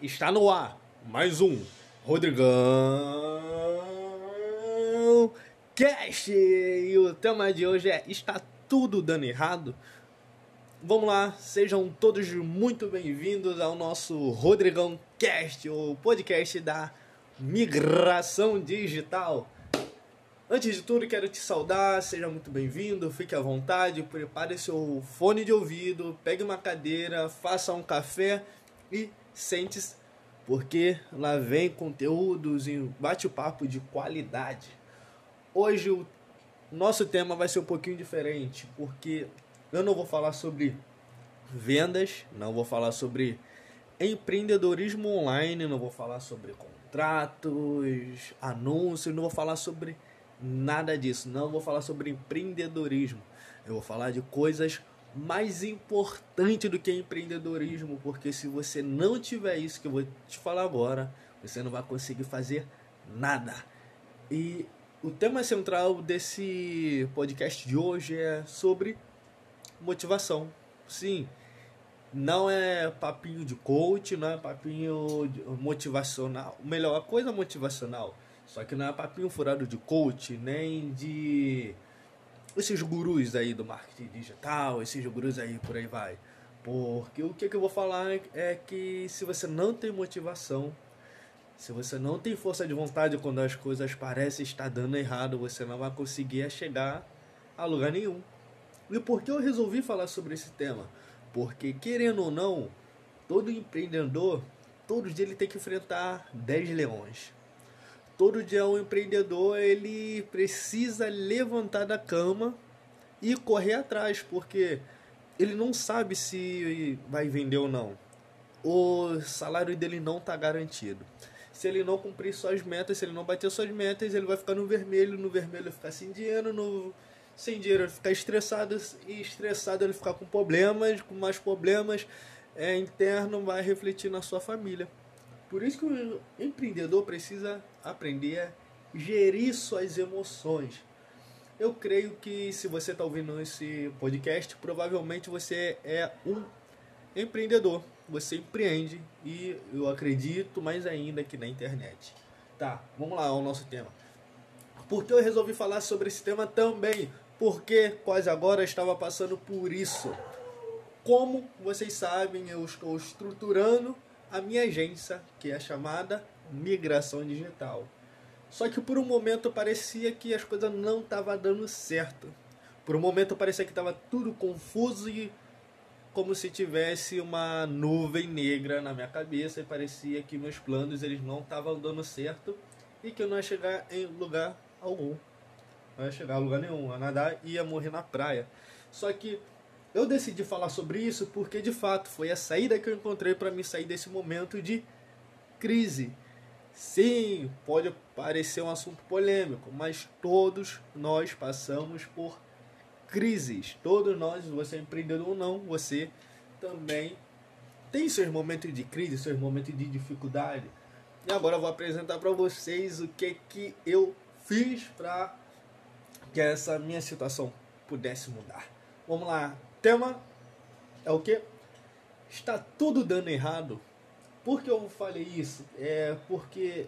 Está no ar mais um Rodrigão Cast e o tema de hoje é Está tudo dando errado? Vamos lá, sejam todos muito bem-vindos ao nosso Rodrigão Cast, o podcast da migração digital. Antes de tudo, quero te saudar, seja muito bem-vindo, fique à vontade, prepare seu fone de ouvido, pegue uma cadeira, faça um café e sente-se, porque lá vem conteúdos e bate-papo de qualidade. Hoje o nosso tema vai ser um pouquinho diferente, porque eu não vou falar sobre vendas, não vou falar sobre empreendedorismo online, não vou falar sobre contratos, anúncios, não vou falar sobre nada disso, não vou falar sobre empreendedorismo. Eu vou falar de coisas mais importantes do que empreendedorismo, porque se você não tiver isso que eu vou te falar agora, você não vai conseguir fazer nada. E o tema central desse podcast de hoje é sobre motivação. Sim, não é papinho de coach, não é papinho motivacional. Melhor, a coisa motivacional. Só que não é papinho furado de coach, nem de esses gurus aí do marketing digital, esses gurus aí por aí vai. Porque o que, que eu vou falar é que se você não tem motivação, se você não tem força de vontade quando as coisas parecem estar dando errado, você não vai conseguir chegar a lugar nenhum. E por que eu resolvi falar sobre esse tema? Porque, querendo ou não, todo empreendedor, todo dia ele tem que enfrentar 10 leões. Todo dia um empreendedor ele precisa levantar da cama e correr atrás, porque ele não sabe se vai vender ou não. O salário dele não está garantido. Se ele não cumprir suas metas, se ele não bater suas metas, ele vai ficar no vermelho, no vermelho ele ficar sem dinheiro, no sem dinheiro ele ficar estressado e estressado ele ficar com problemas, com mais problemas é, interno vai refletir na sua família. Por isso que o empreendedor precisa aprender a gerir suas emoções. Eu creio que se você está ouvindo esse podcast, provavelmente você é um empreendedor. Você empreende e eu acredito mais ainda que na internet. Tá, vamos lá ao nosso tema. Por que eu resolvi falar sobre esse tema também? porque quase agora estava passando por isso. Como vocês sabem, eu estou estruturando a minha agência, que é chamada Migração Digital. Só que por um momento parecia que as coisas não estavam dando certo. Por um momento parecia que estava tudo confuso e como se tivesse uma nuvem negra na minha cabeça e parecia que meus planos eles não estavam dando certo e que eu não ia chegar em lugar algum não ia chegar a lugar nenhum, a nadar ia morrer na praia. Só que eu decidi falar sobre isso porque de fato foi a saída que eu encontrei para me sair desse momento de crise. Sim, pode parecer um assunto polêmico, mas todos nós passamos por crises. Todos nós, você é empreendedor ou não, você também tem seus momentos de crise, seus momentos de dificuldade. E agora eu vou apresentar para vocês o que que eu fiz para que essa minha situação pudesse mudar. Vamos lá. Tema é o que? Está tudo dando errado. Por que eu falei isso? É porque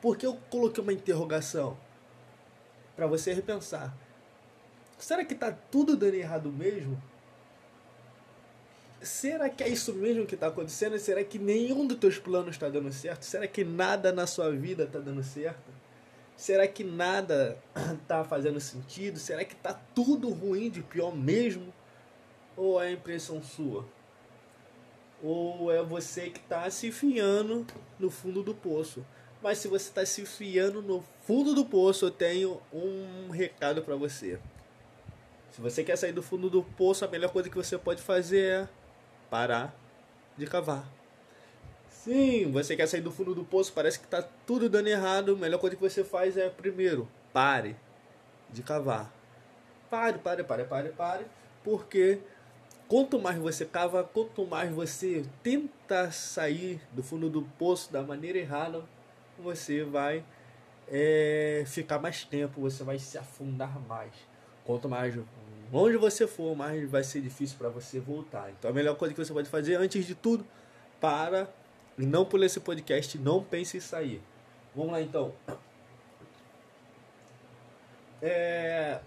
porque eu coloquei uma interrogação para você repensar. Será que está tudo dando errado mesmo? Será que é isso mesmo que está acontecendo? Será que nenhum dos teus planos está dando certo? Será que nada na sua vida está dando certo? Será que nada tá fazendo sentido? Será que tá tudo ruim de pior mesmo? Ou é impressão sua? Ou é você que está se enfiando no fundo do poço? Mas se você está se enfiando no fundo do poço, eu tenho um recado para você. Se você quer sair do fundo do poço, a melhor coisa que você pode fazer é parar de cavar. Sim, você quer sair do fundo do poço, parece que está tudo dando errado. A melhor coisa que você faz é, primeiro, pare de cavar. Pare, pare, pare, pare, pare. Porque quanto mais você cava, quanto mais você tenta sair do fundo do poço da maneira errada, você vai é, ficar mais tempo, você vai se afundar mais. Quanto mais onde você for, mais vai ser difícil para você voltar. Então a melhor coisa que você pode fazer, antes de tudo, para e não por esse podcast, não pense em sair. Vamos lá então. É,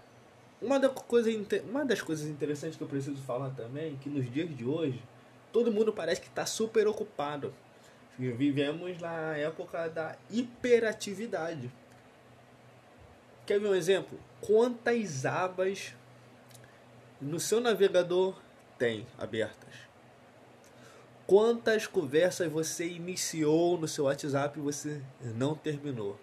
uma, da coisa, uma das coisas interessantes que eu preciso falar também, que nos dias de hoje, todo mundo parece que está super ocupado. Vivemos na época da hiperatividade. Quer ver um exemplo? Quantas abas no seu navegador tem abertas? Quantas conversas você iniciou no seu WhatsApp e você não terminou?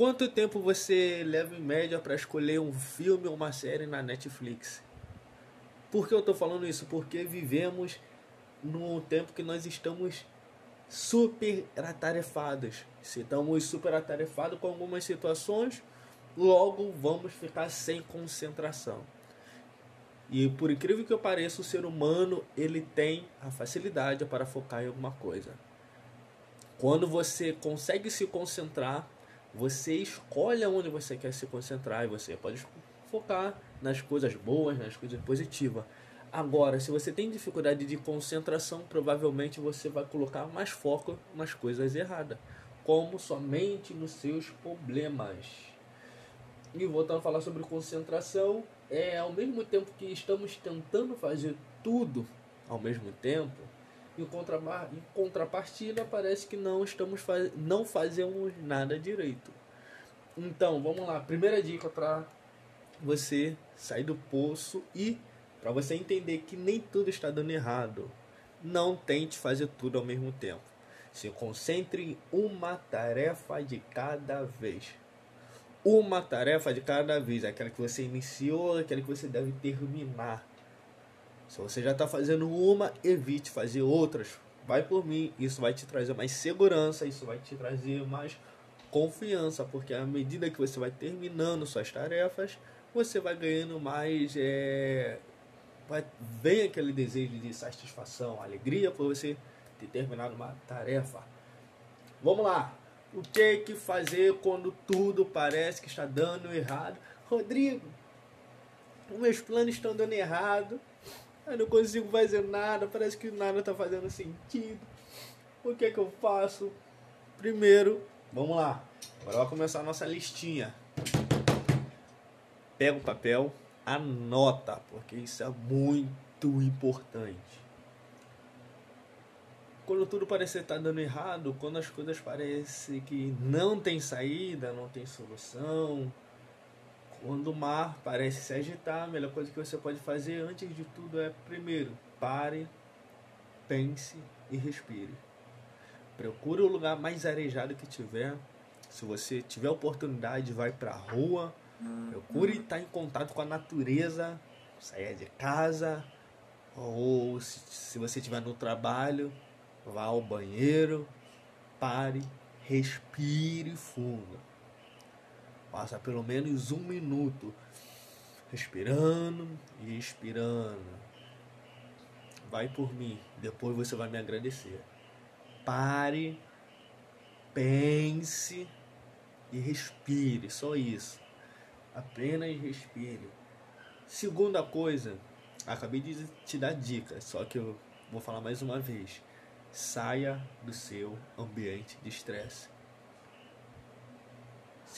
Quanto tempo você leva em média para escolher um filme ou uma série na Netflix? Por que eu estou falando isso? Porque vivemos num tempo que nós estamos super atarefados. Se estamos super atarefados com algumas situações, logo vamos ficar sem concentração. E por incrível que pareça, o ser humano ele tem a facilidade para focar em alguma coisa. Quando você consegue se concentrar, você escolhe onde você quer se concentrar e você pode focar nas coisas boas, nas coisas positivas. Agora, se você tem dificuldade de concentração, provavelmente você vai colocar mais foco nas coisas erradas, como somente nos seus problemas. E voltando a falar sobre concentração, é ao mesmo tempo que estamos tentando fazer tudo ao mesmo tempo, em, em contrapartida parece que não estamos faz, não fazemos nada direito. Então, vamos lá. Primeira dica para você sair do poço e para você entender que nem tudo está dando errado. Não tente fazer tudo ao mesmo tempo. Se concentre em uma tarefa de cada vez. Uma tarefa de cada vez. Aquela que você iniciou, aquela que você deve terminar. Se você já está fazendo uma, evite fazer outras. Vai por mim, isso vai te trazer mais segurança, isso vai te trazer mais confiança, porque à medida que você vai terminando suas tarefas, você vai ganhando mais é, vai, vem aquele desejo de satisfação, alegria por você ter terminado uma tarefa. Vamos lá. O que que fazer quando tudo parece que está dando errado? Rodrigo, meus planos estão dando errado. Eu não consigo fazer nada, parece que nada está fazendo sentido. O que que eu faço? Primeiro, vamos lá. Agora vai começar a nossa listinha. Pega o papel, anota, porque isso é muito importante. Quando tudo parece estar dando errado, quando as coisas parecem que não tem saída, não tem solução, quando o mar parece se agitar, a melhor coisa que você pode fazer antes de tudo é, primeiro, pare, pense e respire. Procure o lugar mais arejado que tiver. Se você tiver oportunidade, vai para a rua, Procure estar em contato com a natureza, saia de casa, ou se, se você estiver no trabalho, vá ao banheiro, pare, respire fundo. Passa pelo menos um minuto respirando e expirando. Vai por mim, depois você vai me agradecer. Pare, pense e respire, só isso. Apenas respire. Segunda coisa, acabei de te dar dicas, só que eu vou falar mais uma vez. Saia do seu ambiente de estresse.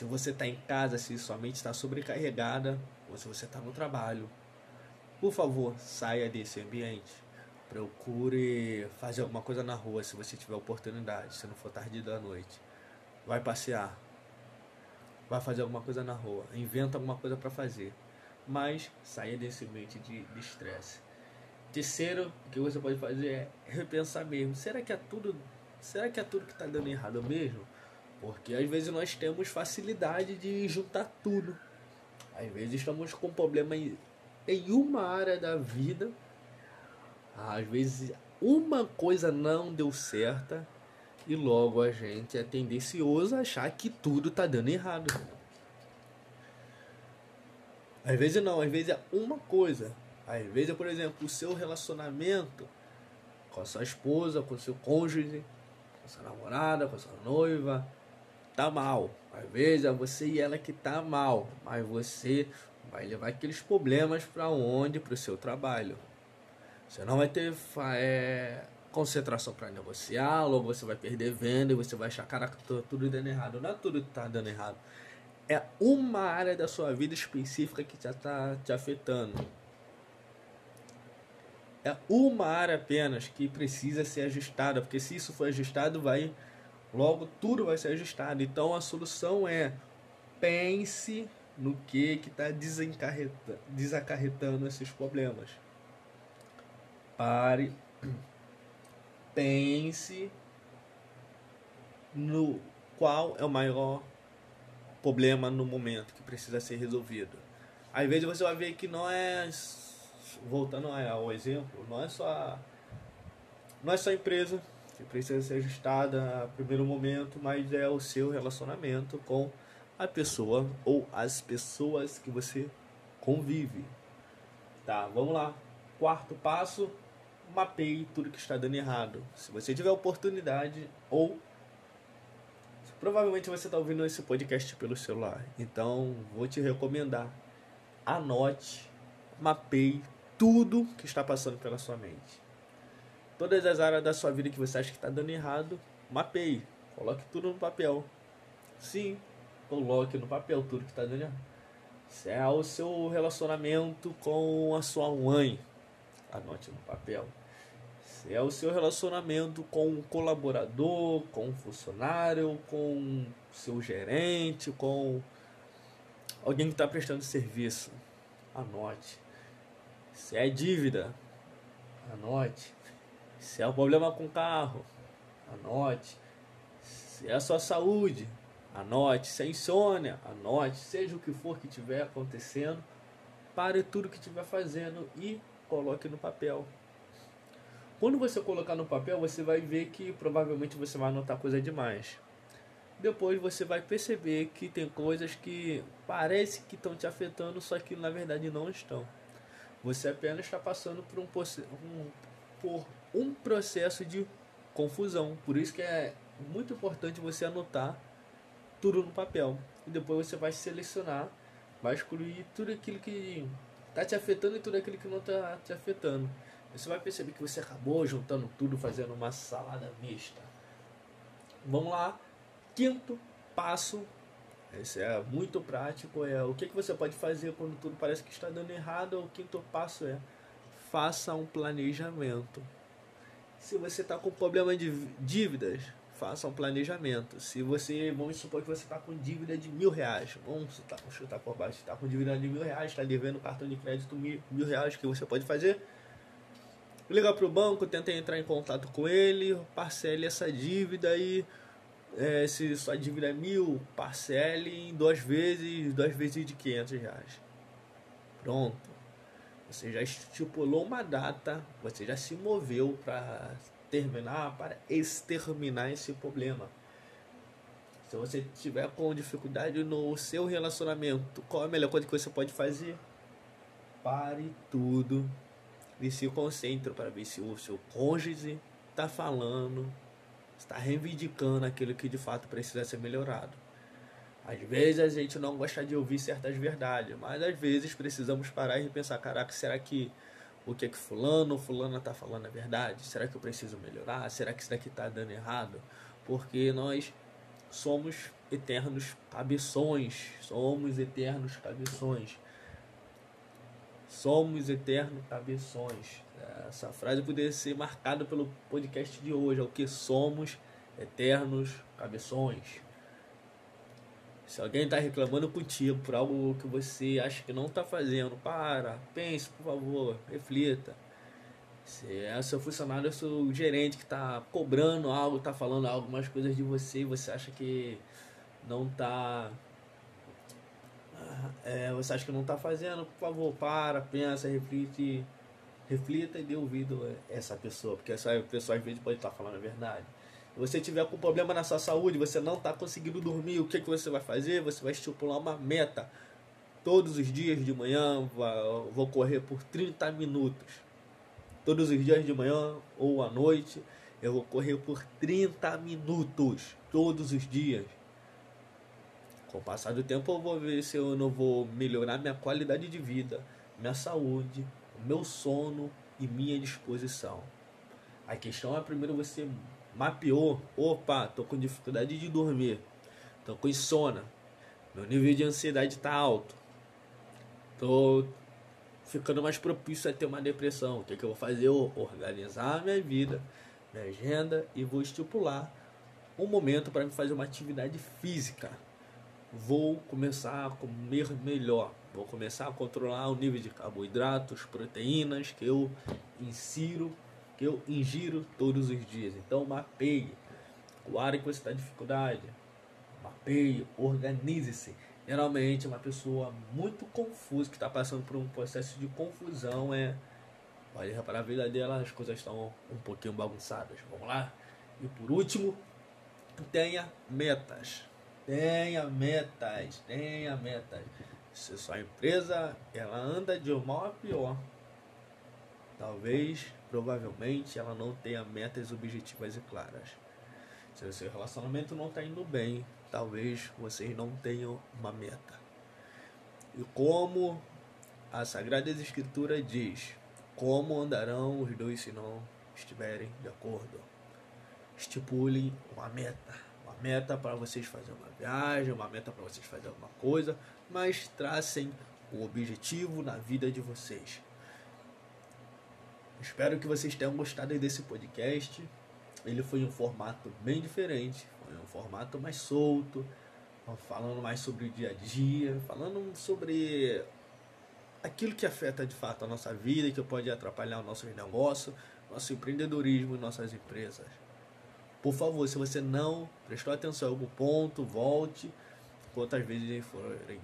Se você está em casa, se sua mente está sobrecarregada, ou se você está no trabalho, por favor, saia desse ambiente. Procure fazer alguma coisa na rua se você tiver oportunidade, se não for tarde da noite. Vai passear, vai fazer alguma coisa na rua, inventa alguma coisa para fazer, mas saia desse ambiente de estresse. Terceiro, o que você pode fazer é repensar mesmo. Será que é tudo, será que é tudo que está dando errado mesmo? Porque às vezes nós temos facilidade de juntar tudo. Às vezes estamos com problema em, em uma área da vida. Às vezes uma coisa não deu certa e logo a gente é tendencioso a achar que tudo tá dando errado. Às vezes não, às vezes é uma coisa. Às vezes, por exemplo, o seu relacionamento com a sua esposa, com o seu cônjuge, com a sua namorada, com a sua noiva, tá mal. Às vezes é você e ela que tá mal, mas você vai levar aqueles problemas para onde? Para o seu trabalho. Você não vai ter é, concentração para negociar, logo você vai perder venda e você vai achar, caraca, tô tudo dando errado. Não é tudo que tá dando errado. É uma área da sua vida específica que já está te afetando. É uma área apenas que precisa ser ajustada, porque se isso for ajustado, vai logo tudo vai ser ajustado. Então a solução é pense no que está desacarretando esses problemas. Pare, pense no qual é o maior problema no momento que precisa ser resolvido. Às vezes você vai ver que não é voltando ao exemplo, não é só não é só empresa precisa ser ajustada a primeiro momento, mas é o seu relacionamento com a pessoa ou as pessoas que você convive. Tá, vamos lá. Quarto passo, mapeie tudo que está dando errado. Se você tiver oportunidade ou provavelmente você está ouvindo esse podcast pelo celular, então vou te recomendar anote, mapeie tudo que está passando pela sua mente. Todas as áreas da sua vida que você acha que está dando errado, mapeie, coloque tudo no papel. Sim, coloque no papel tudo que está dando errado. Se é o seu relacionamento com a sua mãe, anote no papel. Se é o seu relacionamento com um colaborador, com um funcionário, com seu gerente, com alguém que está prestando serviço, anote. Se é dívida, anote. Se é um problema com o carro, anote. Se é a sua saúde, Anote, se é insônia, anote, seja o que for que estiver acontecendo, pare tudo que estiver fazendo e coloque no papel. Quando você colocar no papel, você vai ver que provavelmente você vai anotar coisa demais. Depois você vai perceber que tem coisas que parece que estão te afetando, só que na verdade não estão. Você apenas está passando por um, um, por um processo de confusão. Por isso que é muito importante você anotar tudo no papel. E depois você vai selecionar, vai excluir tudo aquilo que está te afetando e tudo aquilo que não está te afetando. Você vai perceber que você acabou juntando tudo, fazendo uma salada mista. Vamos lá. Quinto passo. Esse é muito prático. É o que, que você pode fazer quando tudo parece que está dando errado. O quinto passo é faça um planejamento. Se você está com problema de dívidas, faça um planejamento. Se você, vamos supor que você está com dívida de mil reais, vamos chutar, por baixo, está com dívida de mil reais, está devendo cartão de crédito mil, mil reais, que você pode fazer? Liga para o banco, tenta entrar em contato com ele, parcele essa dívida e é, se sua dívida é mil, parcele em duas vezes, duas vezes de 500 reais. Pronto. Você já estipulou uma data, você já se moveu para terminar, para exterminar esse problema. Se você tiver com dificuldade no seu relacionamento, qual a melhor coisa que você pode fazer? Pare tudo e se concentre para ver se o seu cônjuge está falando, está reivindicando aquilo que de fato precisa ser melhorado. Às vezes a gente não gosta de ouvir certas verdades, mas às vezes precisamos parar e pensar: caraca, será que o que é que fulano ou fulana está falando é verdade? Será que eu preciso melhorar? Será que isso daqui está dando errado? Porque nós somos eternos cabeções, somos eternos cabeções. Somos eternos cabeções. Essa frase poderia ser marcada pelo podcast de hoje, é o que somos eternos cabeções. Se alguém está reclamando contigo por algo que você acha que não está fazendo, para, pense, por favor, reflita. Se é seu funcionário, é seu gerente que está cobrando algo, está falando algumas coisas de você e você acha que não está. É, você acha que não está fazendo, por favor, para, pensa, reflite, reflita e dê ouvido a essa pessoa, porque essa pessoa às vezes pode estar tá falando a verdade você tiver com problema na sua saúde, você não está conseguindo dormir, o que, que você vai fazer? Você vai estipular uma meta. Todos os dias de manhã vou correr por 30 minutos. Todos os dias de manhã ou à noite eu vou correr por 30 minutos. Todos os dias. Com o passar do tempo eu vou ver se eu não vou melhorar minha qualidade de vida, minha saúde, meu sono e minha disposição. A questão é primeiro você mapeou, opa, tô com dificuldade de dormir, tô com insônia, meu nível de ansiedade tá alto, tô ficando mais propício a ter uma depressão. O que, é que eu vou fazer? Eu organizar a minha vida, minha agenda e vou estipular um momento para me fazer uma atividade física. Vou começar a comer melhor. Vou começar a controlar o nível de carboidratos, proteínas que eu insiro, que eu ingiro todos os dias. Então mapeie o área que você está em dificuldade. Mapeie, organize-se. Geralmente uma pessoa muito confusa, que está passando por um processo de confusão, é. Pode reparar a vida dela, as coisas estão um pouquinho bagunçadas. Vamos lá? E por último, tenha metas. Tenha metas, tenha metas. Se sua empresa ela anda de mal a pior, talvez, provavelmente, ela não tenha metas objetivas e claras. Se o seu relacionamento não está indo bem, talvez vocês não tenham uma meta. E como a Sagrada Escritura diz, como andarão os dois se não estiverem de acordo? Estipulem uma meta. Uma meta para vocês fazerem uma viagem, uma meta para vocês fazerem alguma coisa, mas tracem um objetivo na vida de vocês. Espero que vocês tenham gostado desse podcast. Ele foi um formato bem diferente, foi um formato mais solto, falando mais sobre o dia a dia, falando sobre aquilo que afeta de fato a nossa vida que pode atrapalhar o nosso negócio, nosso empreendedorismo e nossas empresas. Por favor, se você não prestou atenção em algum ponto, volte quantas vezes forem.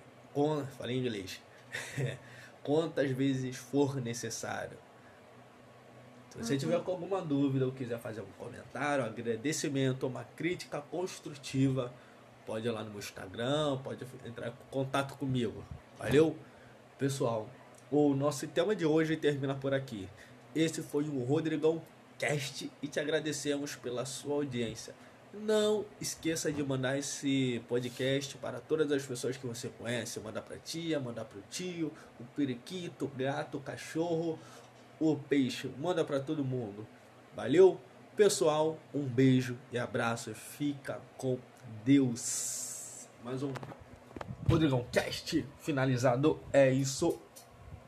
Falei em inglês. quantas vezes for necessário se você tiver com alguma dúvida ou quiser fazer um comentário, um agradecimento, uma crítica construtiva, pode ir lá no meu Instagram, pode entrar em contato comigo. Valeu? Pessoal, o nosso tema de hoje termina por aqui. Esse foi o Rodrigão Cast e te agradecemos pela sua audiência. Não esqueça de mandar esse podcast para todas as pessoas que você conhece. Mandar para tia, mandar para o tio, o periquito, o gato, o cachorro, o peixe. Manda para todo mundo. Valeu? Pessoal, um beijo e abraço. Fica com Deus. Mais um Rodrigão Cast finalizado. É isso.